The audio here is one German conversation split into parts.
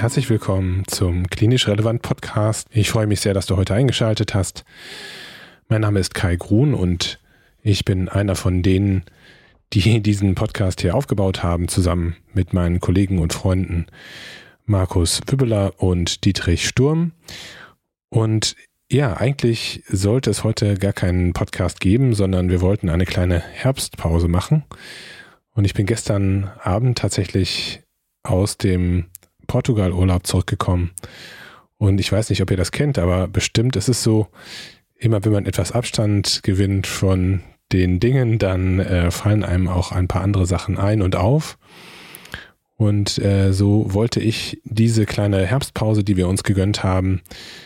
herzlich willkommen zum Klinisch Relevant Podcast. Ich freue mich sehr, dass du heute eingeschaltet hast. Mein Name ist Kai Grun und ich bin einer von denen, die diesen Podcast hier aufgebaut haben, zusammen mit meinen Kollegen und Freunden Markus Wübbeler und Dietrich Sturm. Und ja, eigentlich sollte es heute gar keinen Podcast geben, sondern wir wollten eine kleine Herbstpause machen. Und ich bin gestern Abend tatsächlich aus dem Portugal-Urlaub zurückgekommen. Und ich weiß nicht, ob ihr das kennt, aber bestimmt ist es so, immer wenn man etwas Abstand gewinnt von den Dingen, dann äh, fallen einem auch ein paar andere Sachen ein und auf. Und äh, so wollte ich diese kleine Herbstpause, die wir uns gegönnt haben,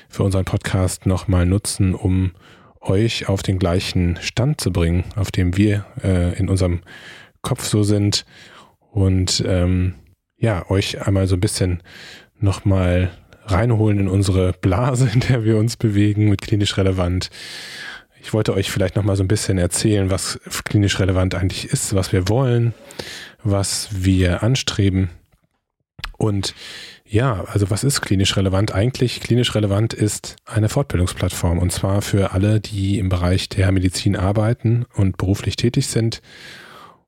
für unseren Podcast nochmal nutzen, um euch auf den gleichen Stand zu bringen, auf dem wir äh, in unserem Kopf so sind. Und ähm, ja, euch einmal so ein bisschen nochmal reinholen in unsere Blase, in der wir uns bewegen, mit klinisch relevant. Ich wollte euch vielleicht nochmal so ein bisschen erzählen, was klinisch relevant eigentlich ist, was wir wollen, was wir anstreben. Und ja, also was ist klinisch relevant eigentlich? Klinisch relevant ist eine Fortbildungsplattform und zwar für alle, die im Bereich der Medizin arbeiten und beruflich tätig sind.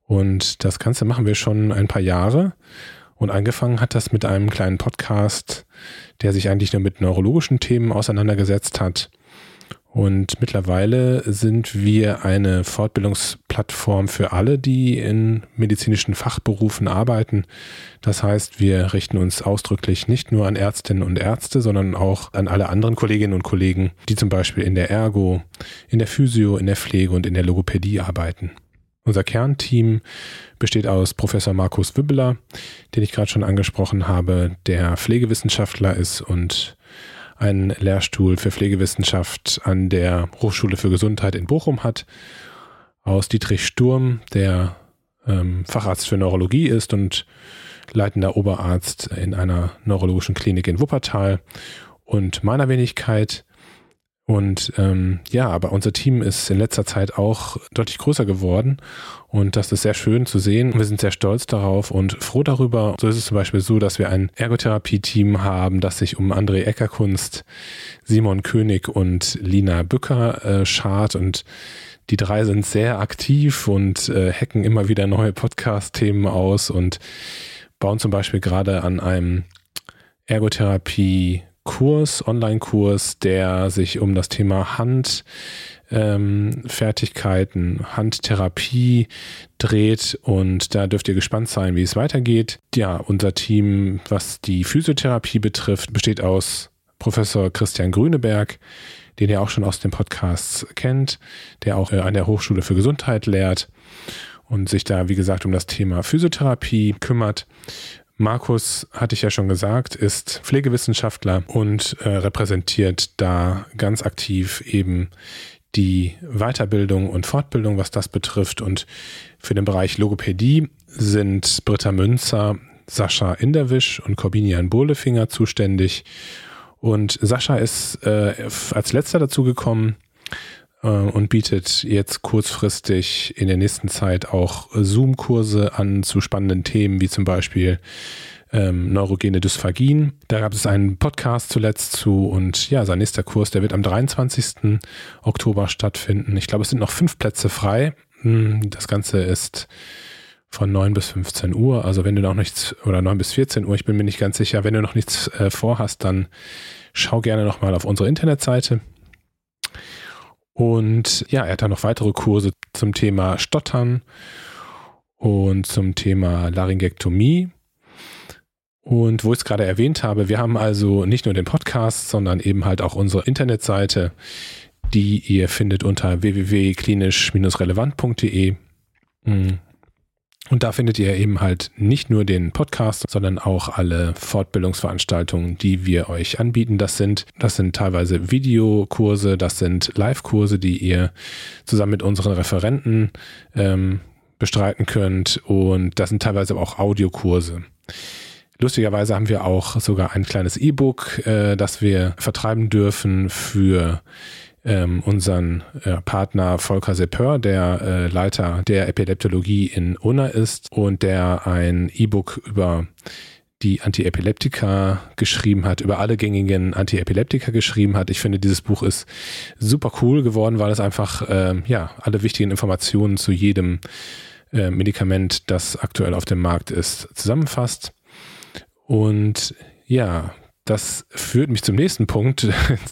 Und das Ganze machen wir schon ein paar Jahre. Und angefangen hat das mit einem kleinen Podcast, der sich eigentlich nur mit neurologischen Themen auseinandergesetzt hat und mittlerweile sind wir eine Fortbildungsplattform für alle, die in medizinischen Fachberufen arbeiten. Das heißt, wir richten uns ausdrücklich nicht nur an Ärztinnen und Ärzte, sondern auch an alle anderen Kolleginnen und Kollegen, die zum Beispiel in der Ergo, in der Physio, in der Pflege und in der Logopädie arbeiten. Unser Kernteam besteht aus Professor Markus Wübbeler, den ich gerade schon angesprochen habe, der Pflegewissenschaftler ist und einen Lehrstuhl für Pflegewissenschaft an der Hochschule für Gesundheit in Bochum hat, aus Dietrich Sturm, der ähm, Facharzt für Neurologie ist und leitender Oberarzt in einer neurologischen Klinik in Wuppertal. Und meiner Wenigkeit und ähm, ja, aber unser Team ist in letzter Zeit auch deutlich größer geworden und das ist sehr schön zu sehen. Wir sind sehr stolz darauf und froh darüber. So ist es zum Beispiel so, dass wir ein Ergotherapie-Team haben, das sich um André Eckerkunst, Simon König und Lina Bücker äh, schart und die drei sind sehr aktiv und äh, hacken immer wieder neue Podcast-Themen aus und bauen zum Beispiel gerade an einem Ergotherapie Kurs, Online-Kurs, der sich um das Thema Handfertigkeiten, ähm, Handtherapie dreht und da dürft ihr gespannt sein, wie es weitergeht. Ja, unser Team, was die Physiotherapie betrifft, besteht aus Professor Christian Grüneberg, den ihr auch schon aus dem Podcast kennt, der auch äh, an der Hochschule für Gesundheit lehrt und sich da, wie gesagt, um das Thema Physiotherapie kümmert. Markus, hatte ich ja schon gesagt, ist Pflegewissenschaftler und äh, repräsentiert da ganz aktiv eben die Weiterbildung und Fortbildung, was das betrifft. Und für den Bereich Logopädie sind Britta Münzer, Sascha Inderwisch und Corbinian Bohlefinger zuständig. Und Sascha ist äh, als letzter dazugekommen und bietet jetzt kurzfristig in der nächsten Zeit auch Zoom-Kurse an zu spannenden Themen, wie zum Beispiel ähm, neurogene Dysphagien. Da gab es einen Podcast zuletzt zu und ja, sein nächster Kurs, der wird am 23. Oktober stattfinden. Ich glaube, es sind noch fünf Plätze frei. Hm, das Ganze ist von 9 bis 15 Uhr. Also wenn du noch nichts, oder 9 bis 14 Uhr, ich bin mir nicht ganz sicher, wenn du noch nichts äh, vorhast, dann schau gerne nochmal auf unsere Internetseite und ja, er hat dann noch weitere Kurse zum Thema Stottern und zum Thema Laryngektomie. Und wo ich es gerade erwähnt habe, wir haben also nicht nur den Podcast, sondern eben halt auch unsere Internetseite, die ihr findet unter www.klinisch-relevant.de. Und da findet ihr eben halt nicht nur den Podcast, sondern auch alle Fortbildungsveranstaltungen, die wir euch anbieten. Das sind, das sind teilweise Videokurse, das sind Live-Kurse, die ihr zusammen mit unseren Referenten ähm, bestreiten könnt. Und das sind teilweise auch Audiokurse. Lustigerweise haben wir auch sogar ein kleines E-Book, äh, das wir vertreiben dürfen für ähm, unseren äh, Partner Volker Sepper, der äh, Leiter der Epileptologie in Unna ist und der ein E-Book über die Antiepileptika geschrieben hat, über alle gängigen Antiepileptika geschrieben hat. Ich finde, dieses Buch ist super cool geworden, weil es einfach äh, ja alle wichtigen Informationen zu jedem äh, Medikament, das aktuell auf dem Markt ist, zusammenfasst. Und ja, das führt mich zum nächsten Punkt,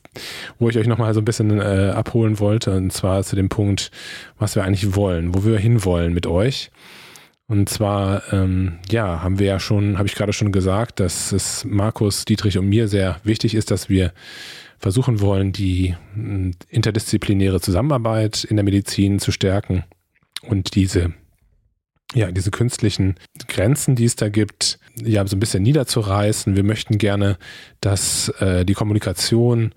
wo ich euch nochmal so ein bisschen äh, abholen wollte, und zwar zu dem Punkt, was wir eigentlich wollen, wo wir hinwollen mit euch. Und zwar, ähm, ja, haben wir ja schon, habe ich gerade schon gesagt, dass es Markus, Dietrich und mir sehr wichtig ist, dass wir versuchen wollen, die interdisziplinäre Zusammenarbeit in der Medizin zu stärken und diese ja, diese künstlichen Grenzen, die es da gibt, ja, so ein bisschen niederzureißen. Wir möchten gerne, dass äh, die Kommunikation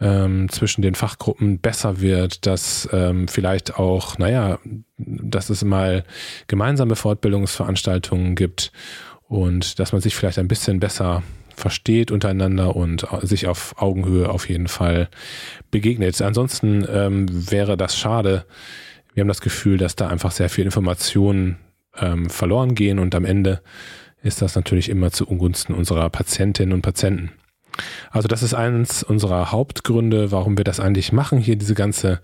ähm, zwischen den Fachgruppen besser wird, dass ähm, vielleicht auch, naja, dass es mal gemeinsame Fortbildungsveranstaltungen gibt und dass man sich vielleicht ein bisschen besser versteht untereinander und sich auf Augenhöhe auf jeden Fall begegnet. Ansonsten ähm, wäre das schade. Wir haben das Gefühl, dass da einfach sehr viel Informationen ähm, verloren gehen und am Ende ist das natürlich immer zu Ungunsten unserer Patientinnen und Patienten. Also das ist eines unserer Hauptgründe, warum wir das eigentlich machen, hier diese ganze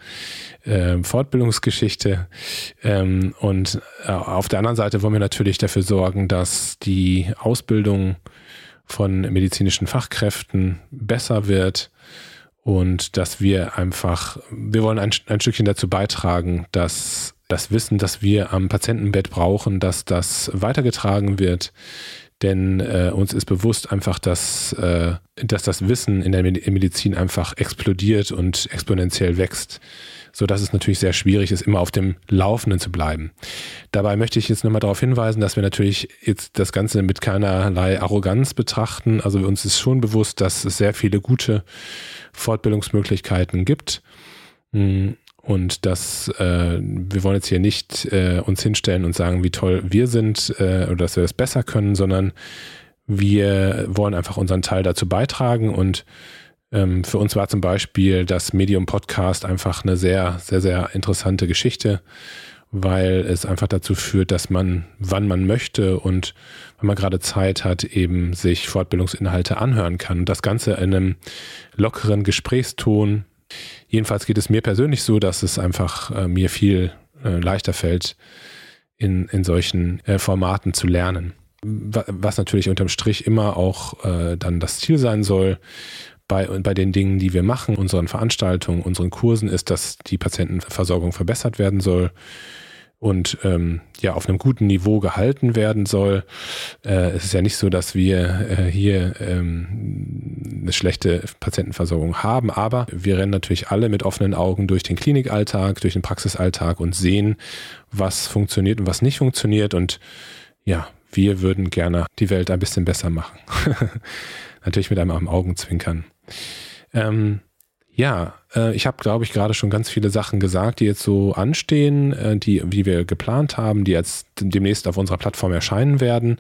äh, Fortbildungsgeschichte. Ähm, und äh, auf der anderen Seite wollen wir natürlich dafür sorgen, dass die Ausbildung von medizinischen Fachkräften besser wird und dass wir einfach, wir wollen ein, ein Stückchen dazu beitragen, dass das Wissen, das wir am Patientenbett brauchen, dass das weitergetragen wird. Denn äh, uns ist bewusst einfach, dass, äh, dass das Wissen in der Medizin einfach explodiert und exponentiell wächst, sodass es natürlich sehr schwierig ist, immer auf dem Laufenden zu bleiben. Dabei möchte ich jetzt nochmal darauf hinweisen, dass wir natürlich jetzt das Ganze mit keinerlei Arroganz betrachten. Also uns ist schon bewusst, dass es sehr viele gute Fortbildungsmöglichkeiten gibt. Hm, und dass äh, wir wollen jetzt hier nicht äh, uns hinstellen und sagen, wie toll wir sind äh, oder dass wir das besser können, sondern wir wollen einfach unseren Teil dazu beitragen und ähm, für uns war zum Beispiel das Medium Podcast einfach eine sehr, sehr, sehr interessante Geschichte, weil es einfach dazu führt, dass man, wann man möchte und wenn man gerade Zeit hat, eben sich Fortbildungsinhalte anhören kann. Und das Ganze in einem lockeren Gesprächston, Jedenfalls geht es mir persönlich so, dass es einfach äh, mir viel äh, leichter fällt, in, in solchen äh, Formaten zu lernen. Was natürlich unterm Strich immer auch äh, dann das Ziel sein soll bei, bei den Dingen, die wir machen, unseren Veranstaltungen, unseren Kursen, ist, dass die Patientenversorgung verbessert werden soll und ähm, ja auf einem guten Niveau gehalten werden soll. Äh, es ist ja nicht so, dass wir äh, hier ähm, eine schlechte Patientenversorgung haben, aber wir rennen natürlich alle mit offenen Augen durch den Klinikalltag, durch den Praxisalltag und sehen, was funktioniert und was nicht funktioniert. Und ja, wir würden gerne die Welt ein bisschen besser machen. natürlich mit einem Augenzwinkern. Ähm, ja, äh, ich habe, glaube ich, gerade schon ganz viele Sachen gesagt, die jetzt so anstehen, äh, die, wie wir geplant haben, die jetzt demnächst auf unserer Plattform erscheinen werden.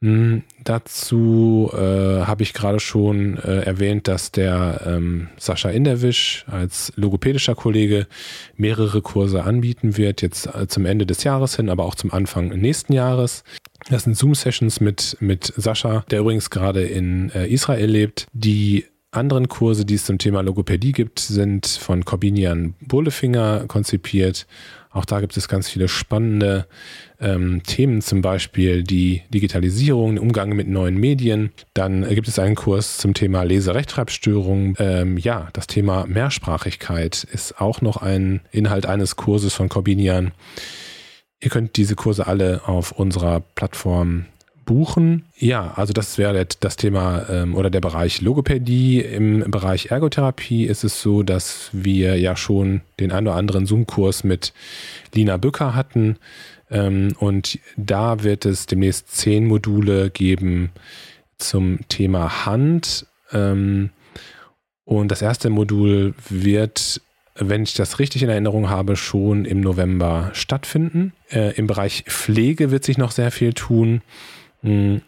Hm, dazu äh, habe ich gerade schon äh, erwähnt, dass der ähm, Sascha Inderwisch als logopädischer Kollege mehrere Kurse anbieten wird, jetzt äh, zum Ende des Jahres hin, aber auch zum Anfang nächsten Jahres. Das sind Zoom-Sessions mit, mit Sascha, der übrigens gerade in äh, Israel lebt, die anderen Kurse, die es zum Thema Logopädie gibt, sind von Corbinian Bohlefinger konzipiert. Auch da gibt es ganz viele spannende ähm, Themen, zum Beispiel die Digitalisierung, den Umgang mit neuen Medien. Dann gibt es einen Kurs zum Thema Leserechtschreibstörung. Ähm, ja, das Thema Mehrsprachigkeit ist auch noch ein Inhalt eines Kurses von Corbinian. Ihr könnt diese Kurse alle auf unserer Plattform buchen. Ja, also das wäre das Thema ähm, oder der Bereich Logopädie. Im Bereich Ergotherapie ist es so, dass wir ja schon den ein oder anderen Zoom-Kurs mit Lina Bücker hatten. Ähm, und da wird es demnächst zehn Module geben zum Thema Hand. Ähm, und das erste Modul wird wenn ich das richtig in Erinnerung habe, schon im November stattfinden. Äh, Im Bereich Pflege wird sich noch sehr viel tun. Hm.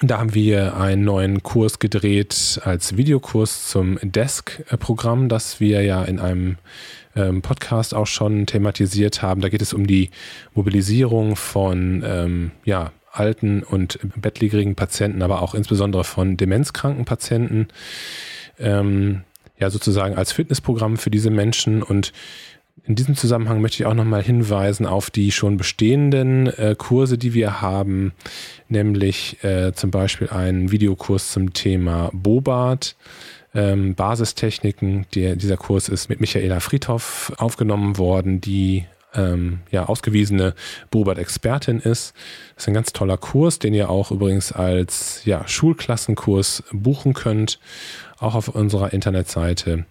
Da haben wir einen neuen Kurs gedreht als Videokurs zum Desk-Programm, das wir ja in einem ähm, Podcast auch schon thematisiert haben. Da geht es um die Mobilisierung von ähm, ja, alten und bettlägerigen Patienten, aber auch insbesondere von demenzkranken Patienten. Ähm, ja, sozusagen als Fitnessprogramm für diese Menschen und in diesem Zusammenhang möchte ich auch nochmal hinweisen auf die schon bestehenden äh, Kurse, die wir haben, nämlich äh, zum Beispiel einen Videokurs zum Thema Bobart, ähm, Basistechniken. Die, dieser Kurs ist mit Michaela Friedhoff aufgenommen worden, die ähm, ja, ausgewiesene Bobart-Expertin ist. Das ist ein ganz toller Kurs, den ihr auch übrigens als ja, Schulklassenkurs buchen könnt, auch auf unserer Internetseite.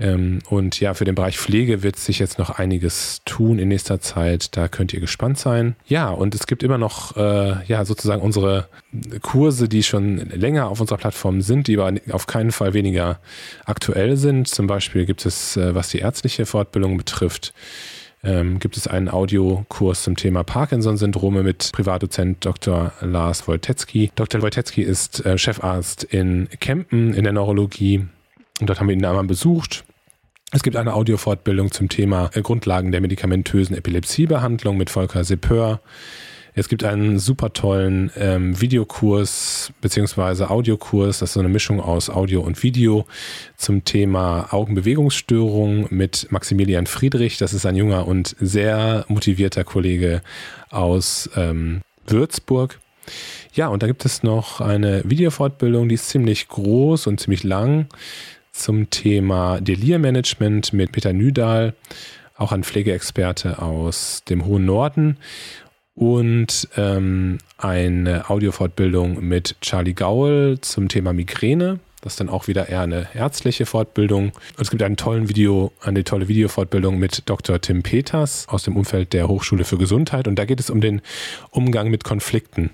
Ähm, und ja, für den Bereich Pflege wird sich jetzt noch einiges tun in nächster Zeit. Da könnt ihr gespannt sein. Ja, und es gibt immer noch äh, ja sozusagen unsere Kurse, die schon länger auf unserer Plattform sind, die aber auf keinen Fall weniger aktuell sind. Zum Beispiel gibt es, äh, was die ärztliche Fortbildung betrifft, ähm, gibt es einen Audiokurs zum Thema Parkinson-Syndrome mit Privatdozent Dr. Lars Wojtecki. Dr. Wojtecki ist äh, Chefarzt in Kempen in der Neurologie. Und dort haben wir ihn einmal besucht es gibt eine Audiofortbildung zum Thema äh, Grundlagen der medikamentösen Epilepsiebehandlung mit Volker Sepeur. Es gibt einen super tollen ähm, Videokurs beziehungsweise Audiokurs, das ist so eine Mischung aus Audio und Video zum Thema Augenbewegungsstörung mit Maximilian Friedrich. Das ist ein junger und sehr motivierter Kollege aus ähm, Würzburg. Ja, und da gibt es noch eine Videofortbildung, die ist ziemlich groß und ziemlich lang zum Thema Delirmanagement mit Peter Nüdahl, auch ein Pflegeexperte aus dem hohen Norden und ähm, eine Audiofortbildung mit Charlie Gaul zum Thema Migräne. Das ist dann auch wieder eher eine ärztliche Fortbildung. Und es gibt einen tollen Video, eine tolle Videofortbildung mit Dr. Tim Peters aus dem Umfeld der Hochschule für Gesundheit. Und da geht es um den Umgang mit Konflikten.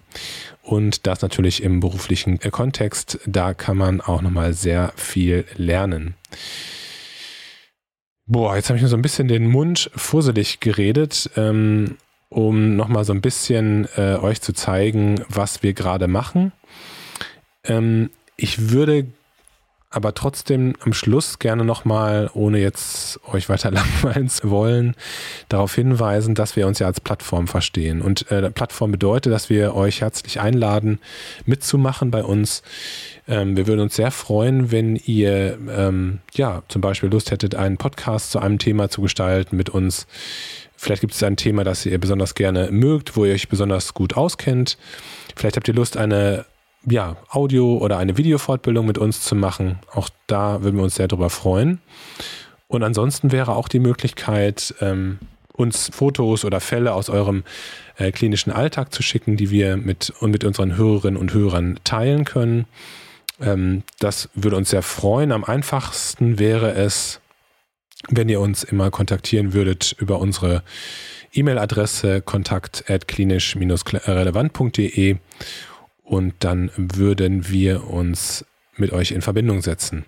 Und das natürlich im beruflichen Kontext. Da kann man auch nochmal sehr viel lernen. Boah, jetzt habe ich mir so ein bisschen den Mund fusselig geredet, ähm, um nochmal so ein bisschen äh, euch zu zeigen, was wir gerade machen. Ähm, ich würde aber trotzdem am Schluss gerne nochmal, ohne jetzt euch weiter langweilen zu wollen, darauf hinweisen, dass wir uns ja als Plattform verstehen. Und äh, Plattform bedeutet, dass wir euch herzlich einladen, mitzumachen bei uns. Ähm, wir würden uns sehr freuen, wenn ihr ähm, ja zum Beispiel Lust hättet, einen Podcast zu einem Thema zu gestalten mit uns. Vielleicht gibt es ein Thema, das ihr besonders gerne mögt, wo ihr euch besonders gut auskennt. Vielleicht habt ihr Lust, eine ja, Audio- oder eine Videofortbildung mit uns zu machen. Auch da würden wir uns sehr darüber freuen. Und ansonsten wäre auch die Möglichkeit, ähm, uns Fotos oder Fälle aus eurem äh, klinischen Alltag zu schicken, die wir mit, und mit unseren Hörerinnen und Hörern teilen können. Ähm, das würde uns sehr freuen. Am einfachsten wäre es, wenn ihr uns immer kontaktieren würdet über unsere E-Mail-Adresse kontakt@klinisch-relevant.de und dann würden wir uns mit euch in Verbindung setzen.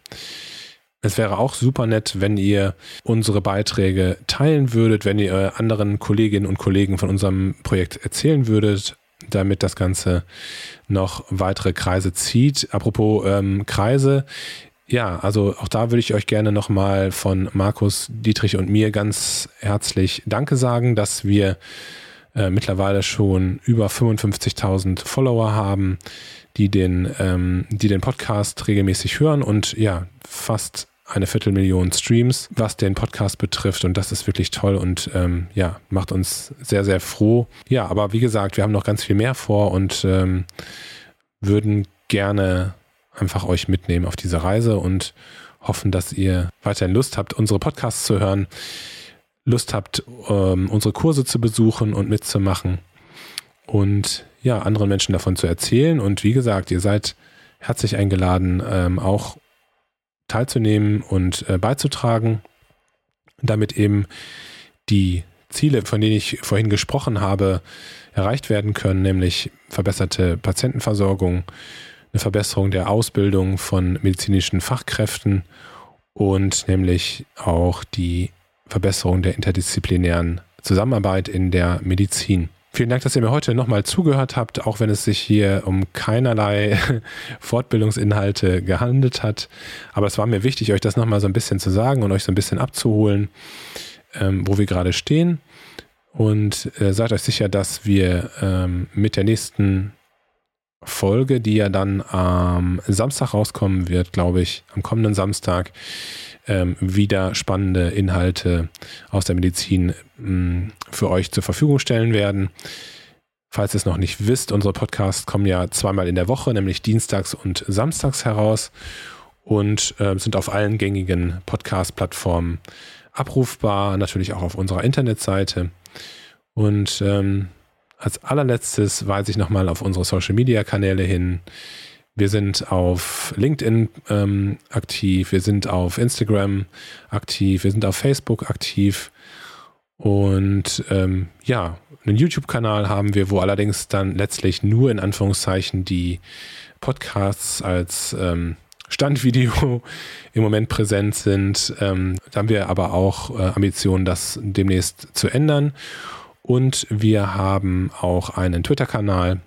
Es wäre auch super nett, wenn ihr unsere Beiträge teilen würdet, wenn ihr anderen Kolleginnen und Kollegen von unserem Projekt erzählen würdet, damit das Ganze noch weitere Kreise zieht. Apropos ähm, Kreise, ja, also auch da würde ich euch gerne nochmal von Markus, Dietrich und mir ganz herzlich Danke sagen, dass wir äh, mittlerweile schon über 55.000 Follower haben, die den, ähm, die den Podcast regelmäßig hören und ja, fast eine Viertelmillion Streams, was den Podcast betrifft. Und das ist wirklich toll und ähm, ja, macht uns sehr, sehr froh. Ja, aber wie gesagt, wir haben noch ganz viel mehr vor und ähm, würden gerne einfach euch mitnehmen auf diese Reise und hoffen, dass ihr weiterhin Lust habt, unsere Podcasts zu hören. Lust habt, ähm, unsere Kurse zu besuchen und mitzumachen und ja, anderen Menschen davon zu erzählen. Und wie gesagt, ihr seid herzlich eingeladen, ähm, auch teilzunehmen und äh, beizutragen, damit eben die Ziele, von denen ich vorhin gesprochen habe, erreicht werden können, nämlich verbesserte Patientenversorgung, eine Verbesserung der Ausbildung von medizinischen Fachkräften und nämlich auch die Verbesserung der interdisziplinären Zusammenarbeit in der Medizin. Vielen Dank, dass ihr mir heute nochmal zugehört habt, auch wenn es sich hier um keinerlei Fortbildungsinhalte gehandelt hat. Aber es war mir wichtig, euch das nochmal so ein bisschen zu sagen und euch so ein bisschen abzuholen, ähm, wo wir gerade stehen. Und äh, seid euch sicher, dass wir ähm, mit der nächsten Folge, die ja dann am Samstag rauskommen wird, glaube ich, am kommenden Samstag, ähm, wieder spannende Inhalte aus der Medizin ähm, für euch zur Verfügung stellen werden. Falls ihr es noch nicht wisst, unsere Podcasts kommen ja zweimal in der Woche, nämlich dienstags und samstags heraus und äh, sind auf allen gängigen Podcast-Plattformen abrufbar, natürlich auch auf unserer Internetseite. Und ähm, als allerletztes weise ich nochmal auf unsere Social-Media-Kanäle hin. Wir sind auf LinkedIn ähm, aktiv, wir sind auf Instagram aktiv, wir sind auf Facebook aktiv und ähm, ja, einen YouTube-Kanal haben wir, wo allerdings dann letztlich nur in Anführungszeichen die Podcasts als ähm, Standvideo im Moment präsent sind. Ähm, da haben wir aber auch äh, Ambitionen, das demnächst zu ändern. Und wir haben auch einen Twitter-Kanal,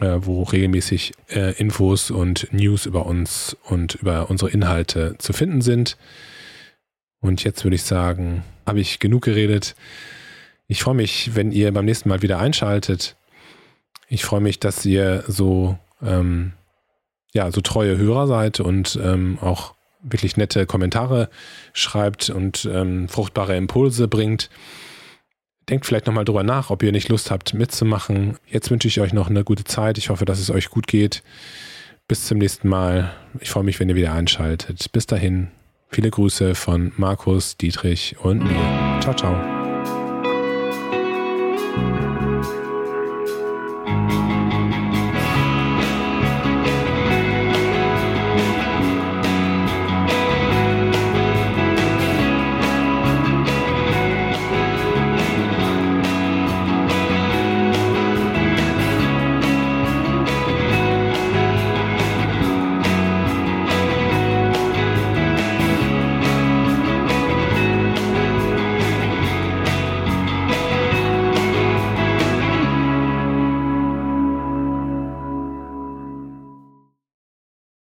äh, wo regelmäßig äh, Infos und News über uns und über unsere Inhalte zu finden sind. Und jetzt würde ich sagen, habe ich genug geredet. Ich freue mich, wenn ihr beim nächsten Mal wieder einschaltet. Ich freue mich, dass ihr so, ähm, ja, so treue Hörer seid und ähm, auch wirklich nette Kommentare schreibt und ähm, fruchtbare Impulse bringt. Denkt vielleicht nochmal drüber nach, ob ihr nicht Lust habt mitzumachen. Jetzt wünsche ich euch noch eine gute Zeit. Ich hoffe, dass es euch gut geht. Bis zum nächsten Mal. Ich freue mich, wenn ihr wieder einschaltet. Bis dahin, viele Grüße von Markus, Dietrich und mir. Ciao, ciao.